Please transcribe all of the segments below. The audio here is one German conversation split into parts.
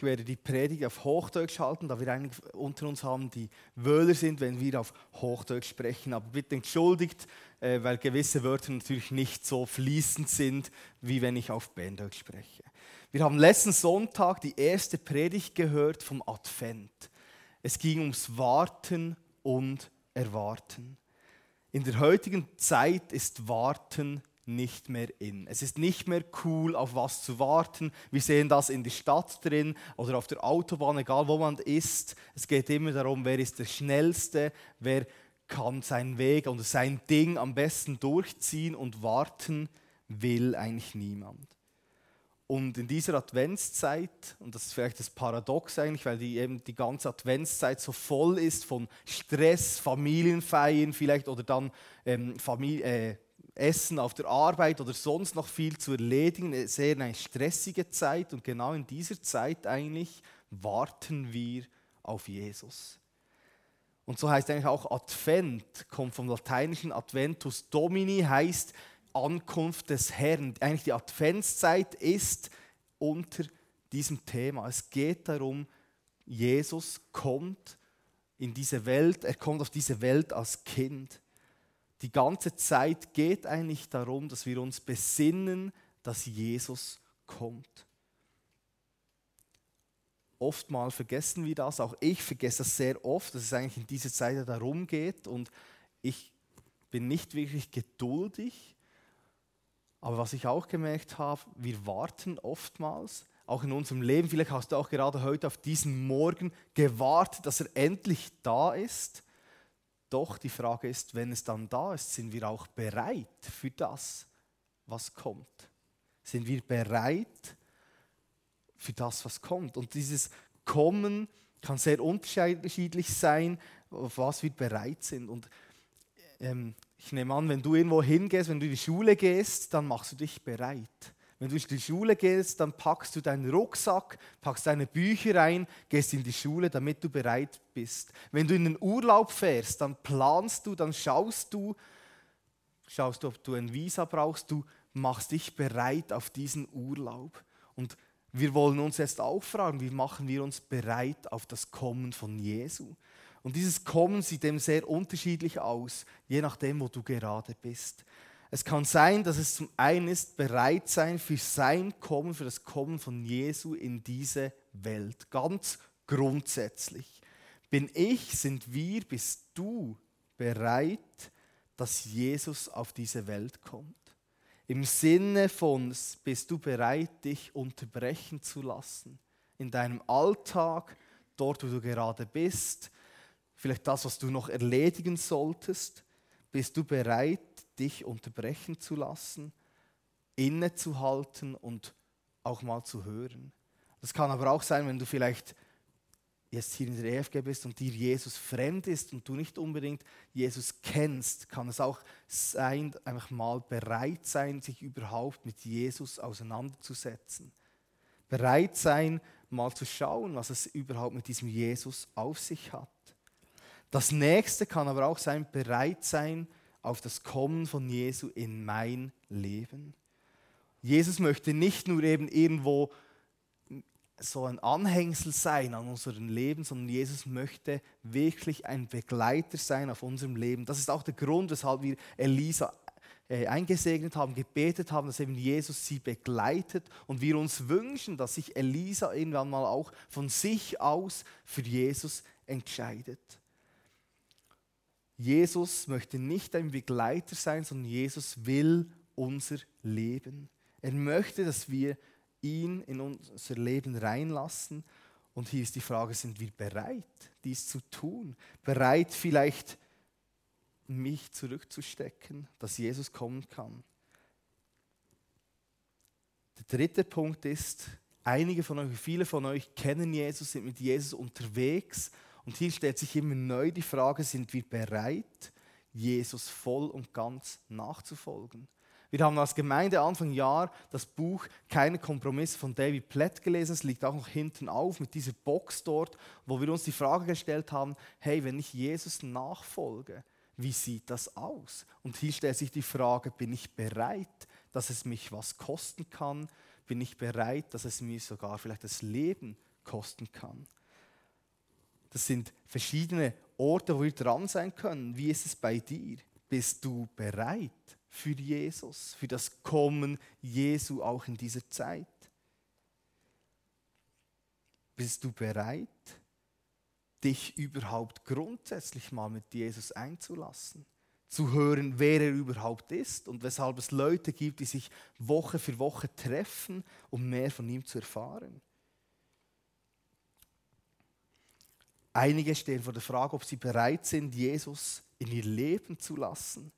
Ich werde die Predigt auf Hochdeutsch halten, da wir einige unter uns haben, die Wöhler sind, wenn wir auf Hochdeutsch sprechen. Aber bitte entschuldigt, äh, weil gewisse Wörter natürlich nicht so fließend sind, wie wenn ich auf Berndeutsch spreche. Wir haben letzten Sonntag die erste Predigt gehört vom Advent. Es ging ums Warten und Erwarten. In der heutigen Zeit ist Warten nicht mehr in. Es ist nicht mehr cool, auf was zu warten. Wir sehen das in der Stadt drin oder auf der Autobahn, egal wo man ist. Es geht immer darum, wer ist der Schnellste, wer kann seinen Weg oder sein Ding am besten durchziehen und warten will eigentlich niemand. Und in dieser Adventszeit, und das ist vielleicht das Paradox eigentlich, weil die eben die ganze Adventszeit so voll ist von Stress, Familienfeiern vielleicht oder dann ähm, Familie, äh, Essen auf der Arbeit oder sonst noch viel zu erledigen. Eine sehr eine stressige Zeit und genau in dieser Zeit eigentlich warten wir auf Jesus. Und so heißt eigentlich auch Advent, kommt vom lateinischen Adventus Domini, heißt Ankunft des Herrn. Eigentlich die Adventszeit ist unter diesem Thema. Es geht darum, Jesus kommt in diese Welt, er kommt auf diese Welt als Kind die ganze Zeit geht eigentlich darum, dass wir uns besinnen, dass Jesus kommt. Oftmal vergessen wir das, auch ich vergesse das sehr oft, dass es eigentlich in dieser Zeit darum geht und ich bin nicht wirklich geduldig. Aber was ich auch gemerkt habe, wir warten oftmals, auch in unserem Leben, vielleicht hast du auch gerade heute auf diesen Morgen gewartet, dass er endlich da ist. Doch die Frage ist, wenn es dann da ist, sind wir auch bereit für das, was kommt? Sind wir bereit für das, was kommt? Und dieses Kommen kann sehr unterschiedlich sein, auf was wir bereit sind. Und ähm, ich nehme an, wenn du irgendwo hingehst, wenn du in die Schule gehst, dann machst du dich bereit. Wenn du in die Schule gehst, dann packst du deinen Rucksack, packst deine Bücher rein, gehst in die Schule, damit du bereit bist. Wenn du in den Urlaub fährst, dann planst du, dann schaust du, schaust du, ob du ein Visa brauchst, du machst dich bereit auf diesen Urlaub. Und wir wollen uns jetzt auch fragen, wie machen wir uns bereit auf das Kommen von Jesu? Und dieses Kommen sieht eben sehr unterschiedlich aus, je nachdem, wo du gerade bist. Es kann sein, dass es zum einen ist, bereit sein für sein Kommen, für das Kommen von Jesu in diese Welt. Ganz grundsätzlich. Bin ich, sind wir, bist du bereit, dass Jesus auf diese Welt kommt? Im Sinne von, bist du bereit, dich unterbrechen zu lassen? In deinem Alltag, dort, wo du gerade bist, vielleicht das, was du noch erledigen solltest, bist du bereit, dich unterbrechen zu lassen, innezuhalten und auch mal zu hören. Das kann aber auch sein, wenn du vielleicht jetzt hier in der EFG bist und dir Jesus fremd ist und du nicht unbedingt Jesus kennst, kann es auch sein, einfach mal bereit sein, sich überhaupt mit Jesus auseinanderzusetzen. Bereit sein, mal zu schauen, was es überhaupt mit diesem Jesus auf sich hat. Das nächste kann aber auch sein, bereit sein, auf das Kommen von Jesu in mein Leben. Jesus möchte nicht nur eben irgendwo so ein Anhängsel sein an unserem Leben, sondern Jesus möchte wirklich ein Begleiter sein auf unserem Leben. Das ist auch der Grund, weshalb wir Elisa äh, eingesegnet haben, gebetet haben, dass eben Jesus sie begleitet und wir uns wünschen, dass sich Elisa irgendwann mal auch von sich aus für Jesus entscheidet. Jesus möchte nicht ein Begleiter sein, sondern Jesus will unser Leben. Er möchte, dass wir ihn in unser Leben reinlassen. Und hier ist die Frage, sind wir bereit, dies zu tun? Bereit vielleicht mich zurückzustecken, dass Jesus kommen kann? Der dritte Punkt ist, einige von euch, viele von euch kennen Jesus, sind mit Jesus unterwegs und hier stellt sich immer neu die Frage, sind wir bereit, Jesus voll und ganz nachzufolgen? Wir haben als Gemeinde Anfang Jahr das Buch Keine Kompromisse von David Platt gelesen. Es liegt auch noch hinten auf mit dieser Box dort, wo wir uns die Frage gestellt haben, hey, wenn ich Jesus nachfolge, wie sieht das aus? Und hier stellt sich die Frage, bin ich bereit, dass es mich was kosten kann? Bin ich bereit, dass es mir sogar vielleicht das Leben kosten kann. Das sind verschiedene Orte, wo wir dran sein können. Wie ist es bei dir? Bist du bereit für Jesus, für das Kommen Jesu auch in dieser Zeit? Bist du bereit, dich überhaupt grundsätzlich mal mit Jesus einzulassen? Zu hören, wer er überhaupt ist und weshalb es Leute gibt, die sich Woche für Woche treffen, um mehr von ihm zu erfahren? Einige stehen vor der Frage, ob sie bereit sind, Jesus in ihr Leben zu lassen,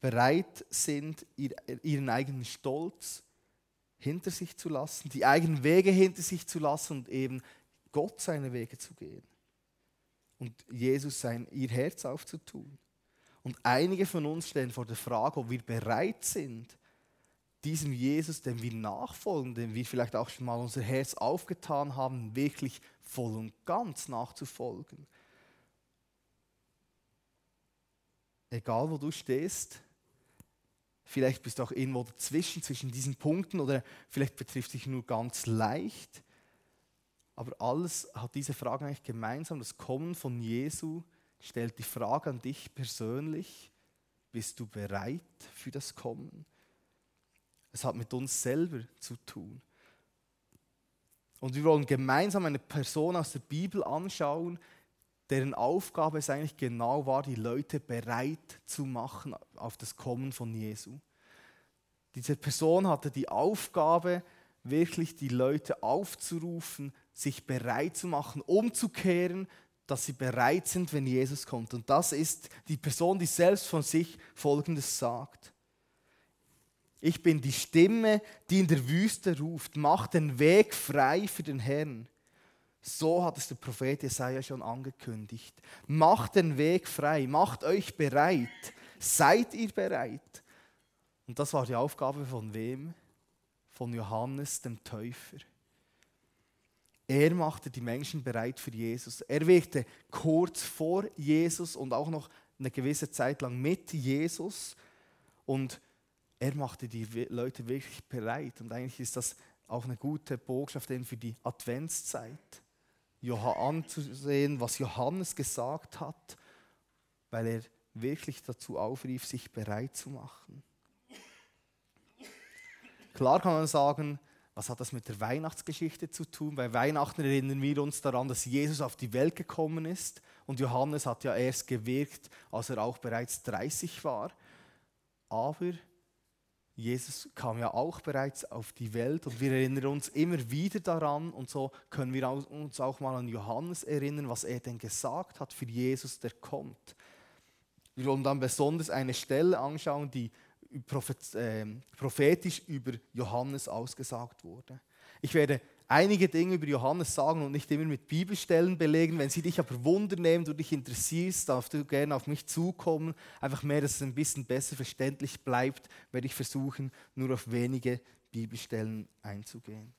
bereit sind, ihren eigenen Stolz hinter sich zu lassen, die eigenen Wege hinter sich zu lassen und eben Gott seine Wege zu gehen und Jesus sein, ihr Herz aufzutun. Und einige von uns stehen vor der Frage, ob wir bereit sind, diesem Jesus, dem wir nachfolgen, dem wir vielleicht auch schon mal unser Herz aufgetan haben, wirklich voll und ganz nachzufolgen. Egal wo du stehst, vielleicht bist du auch irgendwo dazwischen, zwischen diesen Punkten oder vielleicht betrifft dich nur ganz leicht. Aber alles hat diese Frage eigentlich gemeinsam. Das Kommen von Jesu stellt die Frage an dich persönlich, bist du bereit für das Kommen? Es hat mit uns selber zu tun. Und wir wollen gemeinsam eine Person aus der Bibel anschauen, deren Aufgabe es eigentlich genau war, die Leute bereit zu machen auf das Kommen von Jesu. Diese Person hatte die Aufgabe, wirklich die Leute aufzurufen, sich bereit zu machen, umzukehren, dass sie bereit sind, wenn Jesus kommt. Und das ist die Person, die selbst von sich Folgendes sagt. Ich bin die Stimme, die in der Wüste ruft, macht den Weg frei für den Herrn. So hat es der Prophet Jesaja schon angekündigt. Macht den Weg frei, macht euch bereit. Seid ihr bereit? Und das war die Aufgabe von wem? Von Johannes dem Täufer. Er machte die Menschen bereit für Jesus. Er wirkte kurz vor Jesus und auch noch eine gewisse Zeit lang mit Jesus. Und er machte die Leute wirklich bereit. Und eigentlich ist das auch eine gute Botschaft für die Adventszeit. anzusehen, was Johannes gesagt hat, weil er wirklich dazu aufrief, sich bereit zu machen. Klar kann man sagen, was hat das mit der Weihnachtsgeschichte zu tun? Bei Weihnachten erinnern wir uns daran, dass Jesus auf die Welt gekommen ist und Johannes hat ja erst gewirkt, als er auch bereits 30 war. Aber Jesus kam ja auch bereits auf die Welt und wir erinnern uns immer wieder daran und so können wir uns auch mal an Johannes erinnern, was er denn gesagt hat für Jesus, der kommt. Wir wollen dann besonders eine Stelle anschauen, die ähm, prophetisch über Johannes ausgesagt wurde. Ich werde einige Dinge über Johannes sagen und nicht immer mit Bibelstellen belegen. Wenn sie dich aber Wunder nehmen, du dich interessierst, darfst du gerne auf mich zukommen. Einfach mehr, dass es ein bisschen besser verständlich bleibt, werde ich versuchen, nur auf wenige Bibelstellen einzugehen.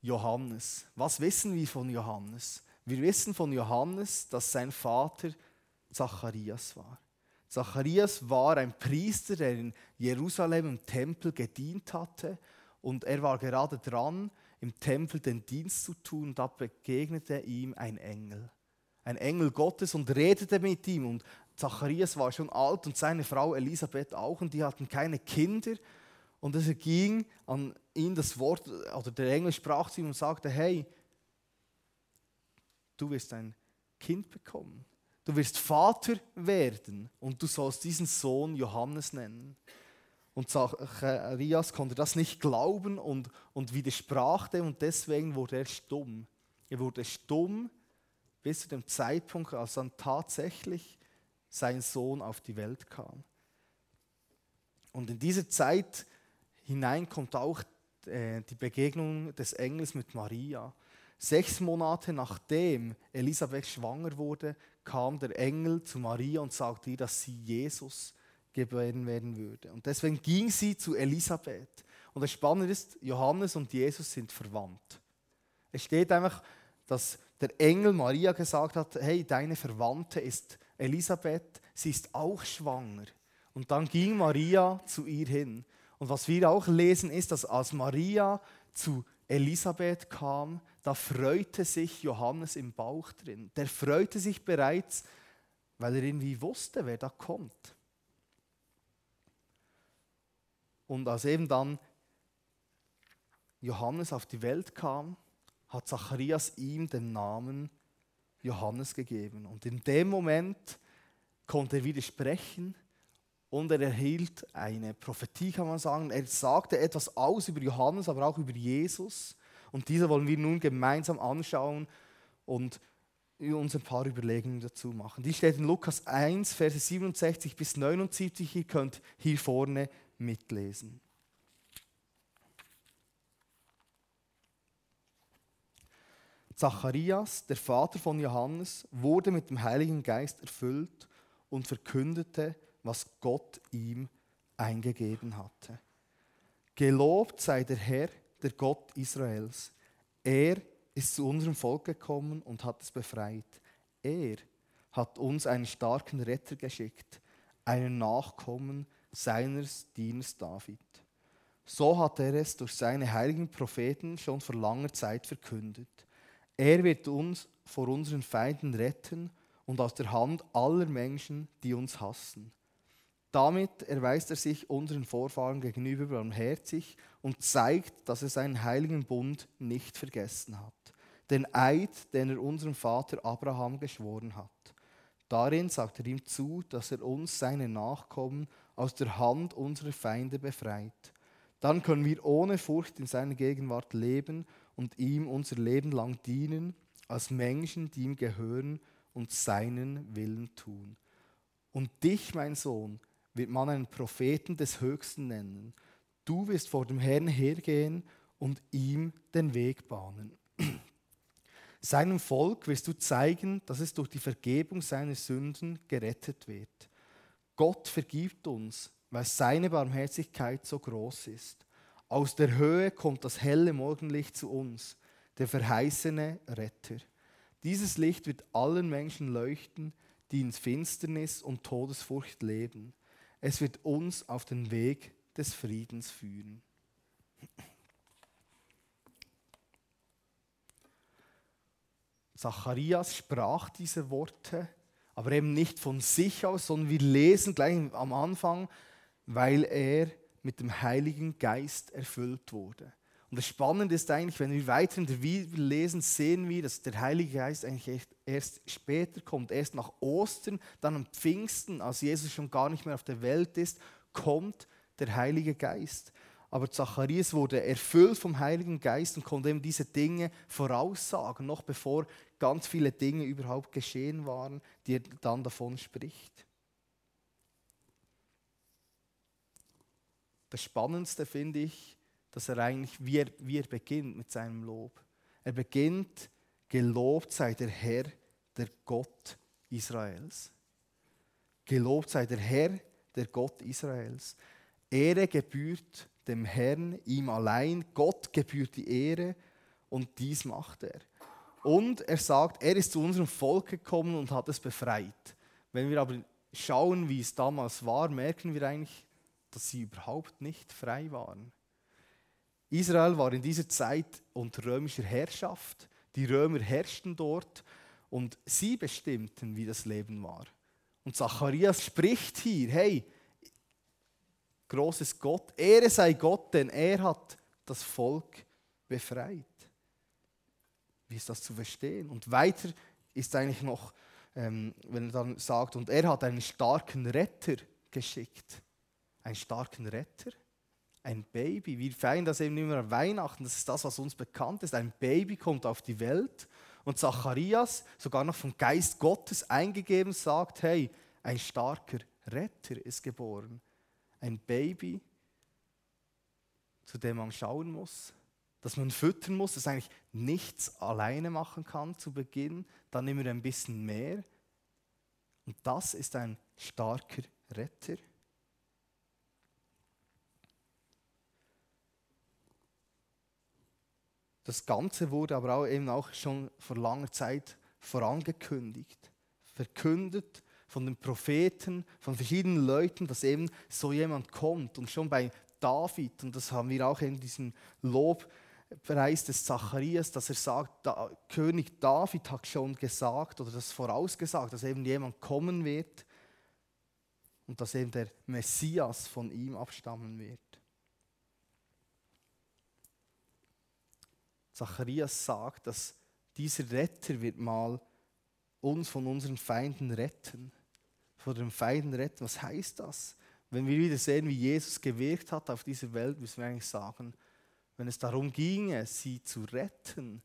Johannes. Was wissen wir von Johannes? Wir wissen von Johannes, dass sein Vater Zacharias war. Zacharias war ein Priester, der in Jerusalem im Tempel gedient hatte und er war gerade dran, im Tempel den Dienst zu tun. Da begegnete ihm ein Engel, ein Engel Gottes und redete mit ihm. Und Zacharias war schon alt und seine Frau Elisabeth auch und die hatten keine Kinder. Und es ging an ihn das Wort, oder der Engel sprach zu ihm und sagte: Hey, du wirst ein Kind bekommen. Du wirst Vater werden und du sollst diesen Sohn Johannes nennen. Und Zacharias konnte das nicht glauben und, und widersprach dem und deswegen wurde er stumm. Er wurde stumm bis zu dem Zeitpunkt, als dann tatsächlich sein Sohn auf die Welt kam. Und in diese Zeit hinein kommt auch äh, die Begegnung des Engels mit Maria. Sechs Monate nachdem Elisabeth schwanger wurde, kam der Engel zu Maria und sagte ihr, dass sie Jesus geboren werden würde. Und deswegen ging sie zu Elisabeth. Und das Spannende ist, Johannes und Jesus sind verwandt. Es steht einfach, dass der Engel Maria gesagt hat, hey, deine Verwandte ist Elisabeth, sie ist auch schwanger. Und dann ging Maria zu ihr hin. Und was wir auch lesen, ist, dass als Maria zu Elisabeth kam, da freute sich Johannes im Bauch drin. Der freute sich bereits, weil er irgendwie wusste, wer da kommt. Und als eben dann Johannes auf die Welt kam, hat Zacharias ihm den Namen Johannes gegeben. Und in dem Moment konnte er widersprechen und er erhielt eine Prophetie, kann man sagen. Er sagte etwas aus über Johannes, aber auch über Jesus. Und diese wollen wir nun gemeinsam anschauen und uns ein paar Überlegungen dazu machen. Die steht in Lukas 1, Verse 67 bis 79. Ihr könnt hier vorne mitlesen. Zacharias, der Vater von Johannes, wurde mit dem Heiligen Geist erfüllt und verkündete, was Gott ihm eingegeben hatte. Gelobt sei der Herr, der Gott Israels. Er ist zu unserem Volk gekommen und hat es befreit. Er hat uns einen starken Retter geschickt, einen Nachkommen seines Dieners David. So hat er es durch seine heiligen Propheten schon vor langer Zeit verkündet. Er wird uns vor unseren Feinden retten und aus der Hand aller Menschen, die uns hassen. Damit erweist er sich unseren Vorfahren gegenüber barmherzig und zeigt, dass er seinen heiligen Bund nicht vergessen hat. Den Eid, den er unserem Vater Abraham geschworen hat. Darin sagt er ihm zu, dass er uns, seine Nachkommen, aus der Hand unserer Feinde befreit. Dann können wir ohne Furcht in seiner Gegenwart leben und ihm unser Leben lang dienen, als Menschen, die ihm gehören und seinen Willen tun. Und dich, mein Sohn, wird man einen Propheten des Höchsten nennen. Du wirst vor dem Herrn hergehen und ihm den Weg bahnen. Seinem Volk wirst du zeigen, dass es durch die Vergebung seiner Sünden gerettet wird. Gott vergibt uns, weil seine Barmherzigkeit so groß ist. Aus der Höhe kommt das helle Morgenlicht zu uns, der verheißene Retter. Dieses Licht wird allen Menschen leuchten, die in Finsternis und Todesfurcht leben. Es wird uns auf den Weg des Friedens führen. Zacharias sprach diese Worte, aber eben nicht von sich aus, sondern wir lesen gleich am Anfang, weil er mit dem Heiligen Geist erfüllt wurde. Und das Spannende ist eigentlich, wenn wir weiter in der Bibel lesen, sehen wir, dass der Heilige Geist eigentlich erst später kommt, erst nach Ostern, dann am Pfingsten, als Jesus schon gar nicht mehr auf der Welt ist, kommt der Heilige Geist. Aber Zacharias wurde erfüllt vom Heiligen Geist und konnte eben diese Dinge voraussagen, noch bevor ganz viele Dinge überhaupt geschehen waren, die er dann davon spricht. Das Spannendste finde ich, dass er eigentlich, wie er, wie er beginnt mit seinem Lob. Er beginnt, gelobt sei der Herr, der Gott Israels. Gelobt sei der Herr, der Gott Israels. Ehre gebührt dem Herrn, ihm allein. Gott gebührt die Ehre und dies macht er. Und er sagt, er ist zu unserem Volk gekommen und hat es befreit. Wenn wir aber schauen, wie es damals war, merken wir eigentlich, dass sie überhaupt nicht frei waren. Israel war in dieser Zeit unter römischer Herrschaft. Die Römer herrschten dort und sie bestimmten, wie das Leben war. Und Zacharias spricht hier, hey, großes Gott, Ehre sei Gott, denn er hat das Volk befreit. Wie ist das zu verstehen? Und weiter ist eigentlich noch, ähm, wenn er dann sagt, und er hat einen starken Retter geschickt. Einen starken Retter? ein Baby. Wir feiern das eben immer an Weihnachten, das ist das, was uns bekannt ist. Ein Baby kommt auf die Welt und Zacharias, sogar noch vom Geist Gottes eingegeben, sagt, hey, ein starker Retter ist geboren. Ein Baby, zu dem man schauen muss, dass man füttern muss, das eigentlich nichts alleine machen kann zu Beginn, dann immer ein bisschen mehr. Und das ist ein starker Retter. Das Ganze wurde aber auch eben auch schon vor langer Zeit vorangekündigt, verkündet von den Propheten, von verschiedenen Leuten, dass eben so jemand kommt. Und schon bei David, und das haben wir auch in diesem Lob preist es Zacharias, dass er sagt, da, König David hat schon gesagt oder das vorausgesagt, dass eben jemand kommen wird und dass eben der Messias von ihm abstammen wird. Zacharias sagt, dass dieser Retter wird mal uns von unseren Feinden retten. Von den Feinden retten. Was heißt das? Wenn wir wieder sehen, wie Jesus gewirkt hat auf dieser Welt, müssen wir eigentlich sagen, wenn es darum ginge, sie zu retten,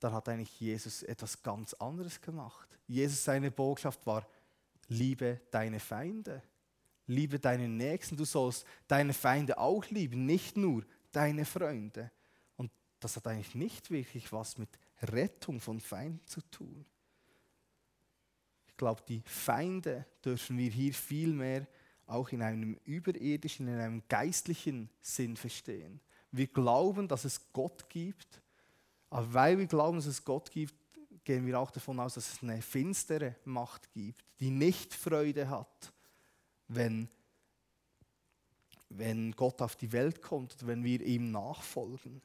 dann hat eigentlich Jesus etwas ganz anderes gemacht. Jesus, seine Botschaft war, liebe deine Feinde, liebe deine Nächsten, du sollst deine Feinde auch lieben, nicht nur deine Freunde. Und das hat eigentlich nicht wirklich was mit Rettung von Feinden zu tun. Ich glaube, die Feinde dürfen wir hier viel mehr auch in einem überirdischen, in einem geistlichen Sinn verstehen. Wir glauben, dass es Gott gibt, aber weil wir glauben, dass es Gott gibt, gehen wir auch davon aus, dass es eine finstere Macht gibt, die nicht Freude hat, wenn, wenn Gott auf die Welt kommt wenn wir ihm nachfolgen.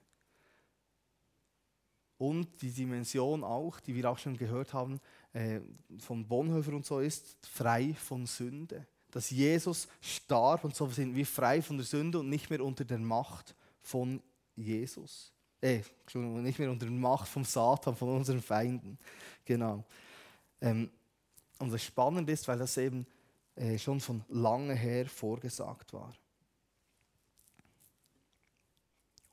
Und die Dimension auch, die wir auch schon gehört haben, äh, von Bonhoeffer und so ist, frei von Sünde. Dass Jesus starb und so sind wir frei von der Sünde und nicht mehr unter der Macht von Jesus. Äh, Entschuldigung, nicht mehr unter der Macht vom Satan, von unseren Feinden. Genau. Ähm, und das Spannende ist, weil das eben äh, schon von lange her vorgesagt war.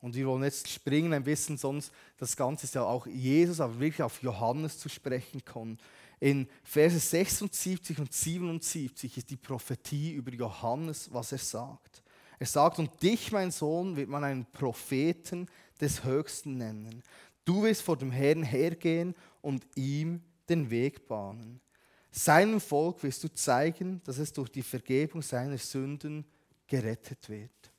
Und wir wollen jetzt springen ein bisschen, sonst das Ganze ist ja auch Jesus, aber wirklich auf Johannes zu sprechen kommen. In Verse 76 und 77 ist die Prophetie über Johannes, was er sagt. Er sagt, und dich, mein Sohn, wird man einen Propheten des Höchsten nennen. Du wirst vor dem Herrn hergehen und ihm den Weg bahnen. Seinem Volk wirst du zeigen, dass es durch die Vergebung seiner Sünden gerettet wird.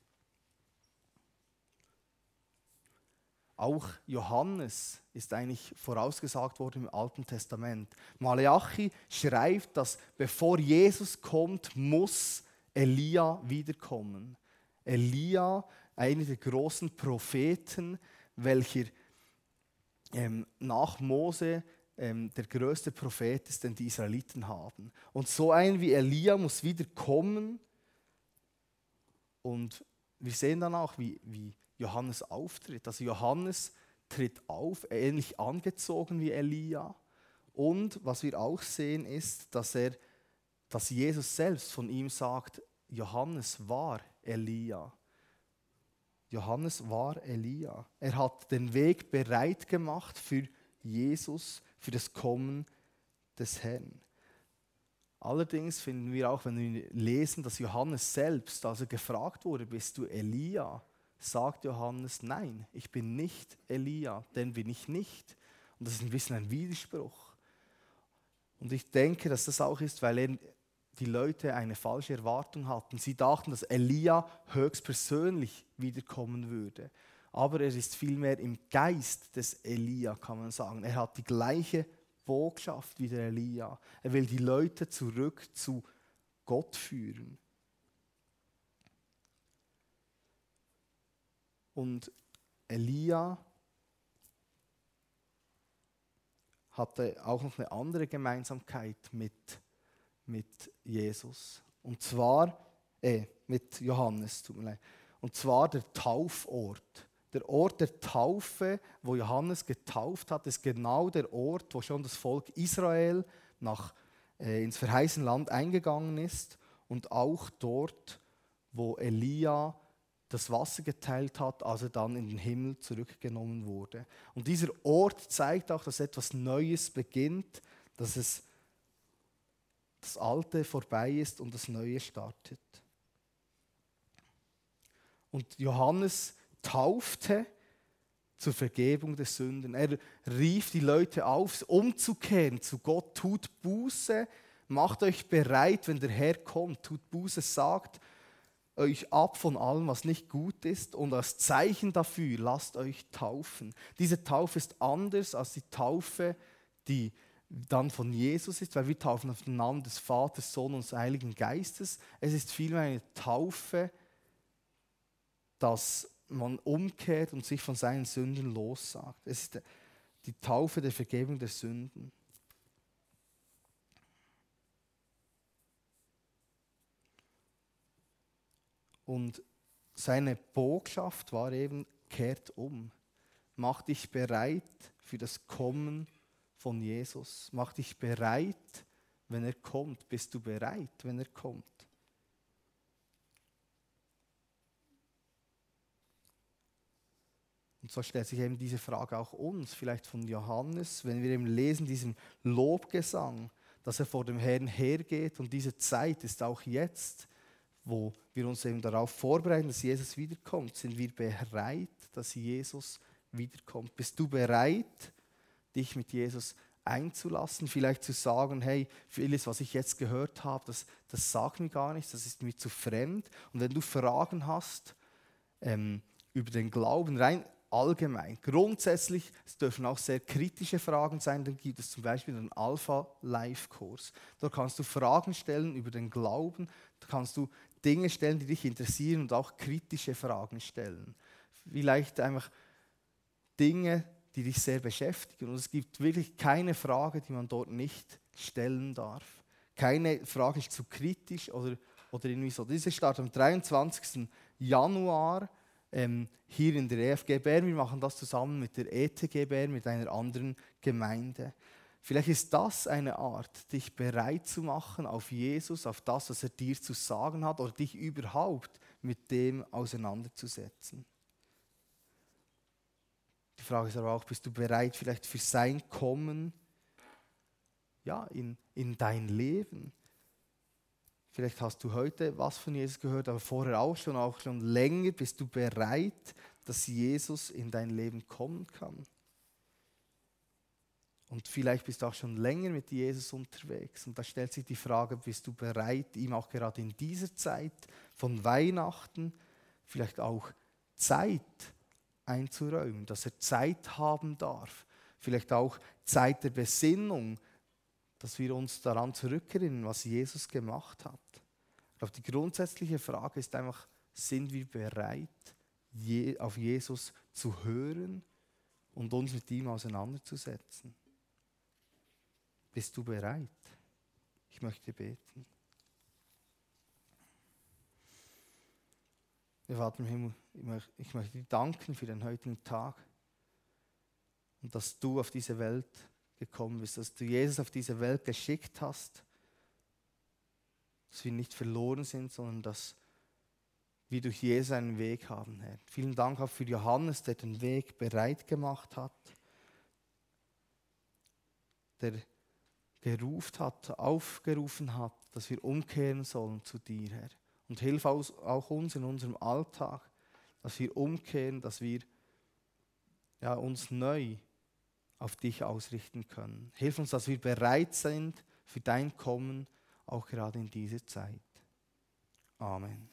Auch Johannes ist eigentlich vorausgesagt worden im Alten Testament. Malachi schreibt, dass bevor Jesus kommt, muss Elia wiederkommen. Elia, einer der großen Propheten, welcher ähm, nach Mose ähm, der größte Prophet ist, den die Israeliten haben. Und so ein wie Elia muss wieder kommen. Und wir sehen dann auch, wie, wie Johannes auftritt. Also Johannes tritt auf, ähnlich angezogen wie Elia. Und was wir auch sehen, ist, dass er, dass Jesus selbst von ihm sagt, Johannes war Elia. Johannes war Elia. Er hat den Weg bereit gemacht für Jesus, für das Kommen des Herrn. Allerdings finden wir auch, wenn wir lesen, dass Johannes selbst, als er gefragt wurde, bist du Elia, sagt Johannes, nein, ich bin nicht Elia, denn bin ich nicht. Und das ist ein bisschen ein Widerspruch. Und ich denke, dass das auch ist, weil die Leute eine falsche Erwartung hatten. Sie dachten, dass Elia höchstpersönlich wiederkommen würde. Aber er ist vielmehr im Geist des Elia, kann man sagen. Er hat die gleiche Botschaft wie der Elia. Er will die Leute zurück zu Gott führen. Und Elia hatte auch noch eine andere Gemeinsamkeit mit mit Jesus. Und zwar, äh, mit Johannes, tut mir leid. Und zwar der Taufort. Der Ort der Taufe, wo Johannes getauft hat, ist genau der Ort, wo schon das Volk Israel nach, äh, ins verheißene Land eingegangen ist und auch dort, wo Elia das Wasser geteilt hat, als er dann in den Himmel zurückgenommen wurde. Und dieser Ort zeigt auch, dass etwas Neues beginnt, dass es das Alte vorbei ist und das Neue startet. Und Johannes taufte zur Vergebung der Sünden. Er rief die Leute auf, umzukehren zu Gott, tut Buße, macht euch bereit, wenn der Herr kommt, tut Buße, sagt euch ab von allem, was nicht gut ist und als Zeichen dafür lasst euch taufen. Diese Taufe ist anders als die Taufe, die dann von Jesus ist, weil wir taufen auf den Namen des Vaters, Sohn und des Heiligen Geistes. Es ist vielmehr eine Taufe, dass man umkehrt und sich von seinen Sünden lossagt. Es ist die Taufe der Vergebung der Sünden. Und seine Botschaft war eben, kehrt um. Mach dich bereit für das Kommen von Jesus. Mach dich bereit, wenn er kommt. Bist du bereit, wenn er kommt? Und so stellt sich eben diese Frage auch uns, vielleicht von Johannes, wenn wir eben lesen, diesen Lobgesang, dass er vor dem Herrn hergeht und diese Zeit ist auch jetzt, wo wir uns eben darauf vorbereiten, dass Jesus wiederkommt. Sind wir bereit, dass Jesus wiederkommt? Bist du bereit, dich mit Jesus einzulassen, vielleicht zu sagen, hey, vieles, was ich jetzt gehört habe, das, das sagt mir gar nichts, das ist mir zu fremd. Und wenn du Fragen hast ähm, über den Glauben, rein allgemein. Grundsätzlich, es dürfen auch sehr kritische Fragen sein, dann gibt es zum Beispiel einen Alpha-Live-Kurs. Dort kannst du Fragen stellen über den Glauben, da kannst du Dinge stellen, die dich interessieren und auch kritische Fragen stellen. Vielleicht einfach Dinge, die dich sehr beschäftigen. Und es gibt wirklich keine Frage, die man dort nicht stellen darf. Keine Frage ist zu kritisch oder, oder irgendwie so. Diese startet am 23. Januar ähm, hier in der EFG Bern. Wir machen das zusammen mit der ETG Bern, mit einer anderen Gemeinde. Vielleicht ist das eine Art, dich bereit zu machen auf Jesus, auf das, was er dir zu sagen hat, oder dich überhaupt mit dem auseinanderzusetzen. Die Frage ist aber auch, bist du bereit vielleicht für sein Kommen ja, in, in dein Leben? Vielleicht hast du heute was von Jesus gehört, aber vorher auch schon, auch schon länger. Bist du bereit, dass Jesus in dein Leben kommen kann? Und vielleicht bist du auch schon länger mit Jesus unterwegs. Und da stellt sich die Frage, bist du bereit, ihm auch gerade in dieser Zeit von Weihnachten vielleicht auch Zeit einzuräumen, dass er Zeit haben darf. Vielleicht auch Zeit der Besinnung, dass wir uns daran zurückerinnern, was Jesus gemacht hat. Ich glaube, die grundsätzliche Frage ist einfach, sind wir bereit, auf Jesus zu hören und uns mit ihm auseinanderzusetzen? Bist du bereit? Ich möchte beten. Wir Vater im Himmel, ich möchte dir danken für den heutigen Tag und dass du auf diese Welt gekommen bist, dass du Jesus auf diese Welt geschickt hast, dass wir nicht verloren sind, sondern dass wir durch Jesus einen Weg haben, Herr. Vielen Dank auch für Johannes, der den Weg bereit gemacht hat, der gerufen hat, aufgerufen hat, dass wir umkehren sollen zu dir, Herr. Und hilf auch uns in unserem Alltag, dass wir umkehren, dass wir ja, uns neu auf dich ausrichten können. Hilf uns, dass wir bereit sind für dein Kommen, auch gerade in dieser Zeit. Amen.